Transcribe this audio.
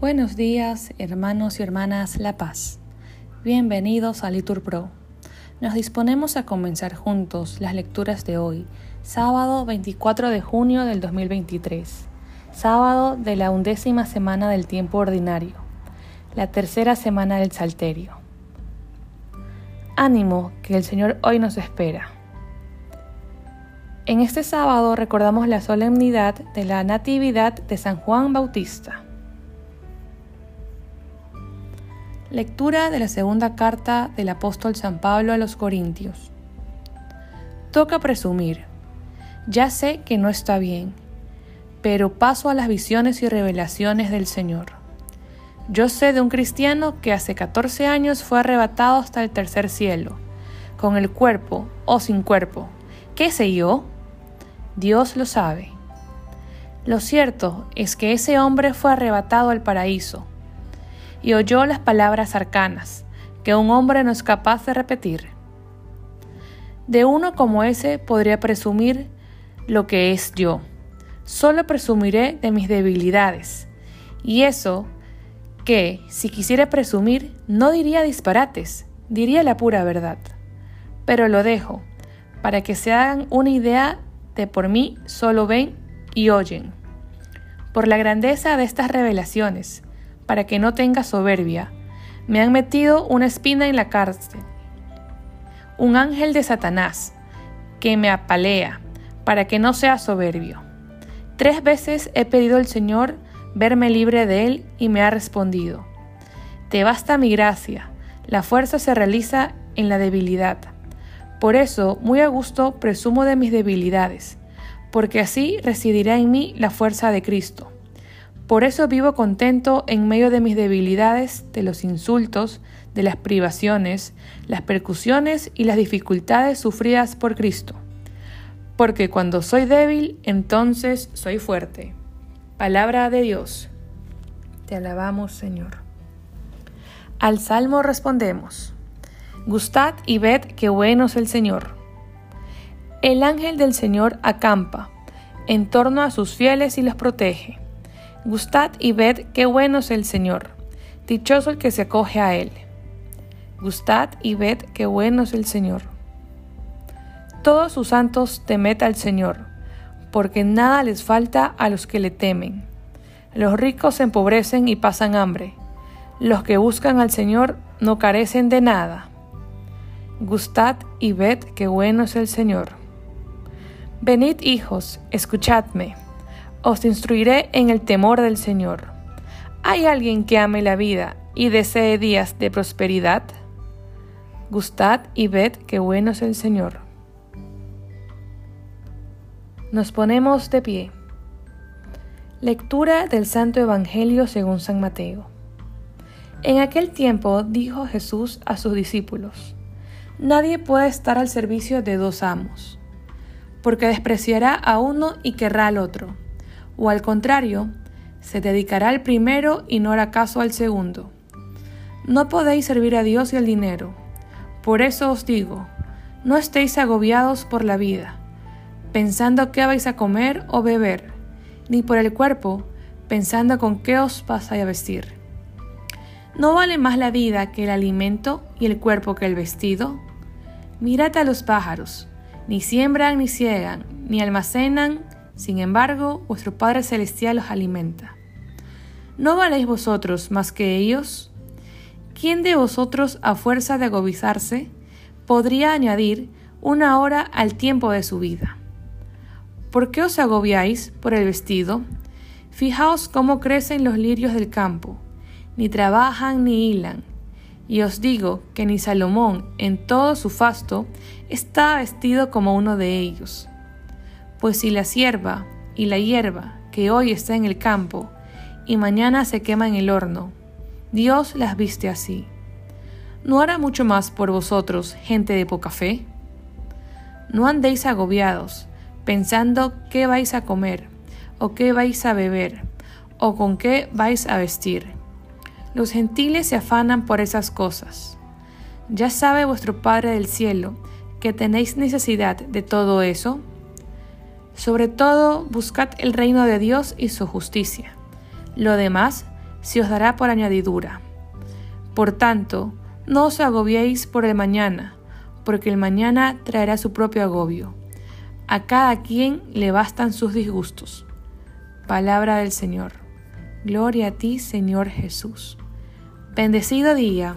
Buenos días, hermanos y hermanas La Paz. Bienvenidos a Litur Pro. Nos disponemos a comenzar juntos las lecturas de hoy, sábado 24 de junio del 2023, sábado de la undécima semana del tiempo ordinario, la tercera semana del Salterio. Ánimo, que el Señor hoy nos espera. En este sábado recordamos la solemnidad de la Natividad de San Juan Bautista. Lectura de la segunda carta del apóstol San Pablo a los Corintios. Toca presumir. Ya sé que no está bien, pero paso a las visiones y revelaciones del Señor. Yo sé de un cristiano que hace 14 años fue arrebatado hasta el tercer cielo, con el cuerpo o sin cuerpo. ¿Qué sé yo? Dios lo sabe. Lo cierto es que ese hombre fue arrebatado al paraíso y oyó las palabras arcanas, que un hombre no es capaz de repetir. De uno como ese podría presumir lo que es yo. Solo presumiré de mis debilidades. Y eso que, si quisiera presumir, no diría disparates, diría la pura verdad. Pero lo dejo, para que se hagan una idea de por mí solo ven y oyen. Por la grandeza de estas revelaciones, para que no tenga soberbia. Me han metido una espina en la cárcel. Un ángel de Satanás, que me apalea, para que no sea soberbio. Tres veces he pedido al Señor verme libre de él y me ha respondido. Te basta mi gracia, la fuerza se realiza en la debilidad. Por eso, muy a gusto, presumo de mis debilidades, porque así residirá en mí la fuerza de Cristo. Por eso vivo contento en medio de mis debilidades, de los insultos, de las privaciones, las percusiones y las dificultades sufridas por Cristo. Porque cuando soy débil, entonces soy fuerte. Palabra de Dios. Te alabamos, Señor. Al salmo respondemos. Gustad y ved qué bueno es el Señor. El ángel del Señor acampa en torno a sus fieles y los protege. Gustad y ved qué bueno es el Señor, dichoso el que se acoge a Él. Gustad y ved qué bueno es el Señor. Todos sus santos temed al Señor, porque nada les falta a los que le temen. Los ricos se empobrecen y pasan hambre. Los que buscan al Señor no carecen de nada. Gustad y ved qué bueno es el Señor. Venid hijos, escuchadme os instruiré en el temor del Señor. ¿Hay alguien que ame la vida y desee días de prosperidad? Gustad y ved qué bueno es el Señor. Nos ponemos de pie. Lectura del Santo Evangelio según San Mateo. En aquel tiempo dijo Jesús a sus discípulos, Nadie puede estar al servicio de dos amos, porque despreciará a uno y querrá al otro o al contrario, se dedicará al primero y no hará caso al segundo. No podéis servir a Dios y al dinero. Por eso os digo, no estéis agobiados por la vida, pensando qué vais a comer o beber, ni por el cuerpo, pensando con qué os vais a vestir. ¿No vale más la vida que el alimento y el cuerpo que el vestido? Mirad a los pájaros, ni siembran ni ciegan, ni almacenan, sin embargo, vuestro Padre Celestial os alimenta. ¿No valéis vosotros más que ellos? ¿Quién de vosotros, a fuerza de agobizarse, podría añadir una hora al tiempo de su vida? ¿Por qué os agobiáis por el vestido? Fijaos cómo crecen los lirios del campo, ni trabajan ni hilan. Y os digo que ni Salomón, en todo su fasto, está vestido como uno de ellos. Pues si la sierva y la hierba que hoy está en el campo y mañana se quema en el horno, Dios las viste así. ¿No hará mucho más por vosotros, gente de poca fe? No andéis agobiados, pensando qué vais a comer, o qué vais a beber, o con qué vais a vestir. Los gentiles se afanan por esas cosas. Ya sabe vuestro Padre del cielo que tenéis necesidad de todo eso. Sobre todo, buscad el reino de Dios y su justicia. Lo demás se os dará por añadidura. Por tanto, no os agobiéis por el mañana, porque el mañana traerá su propio agobio. A cada quien le bastan sus disgustos. Palabra del Señor. Gloria a ti, Señor Jesús. Bendecido día.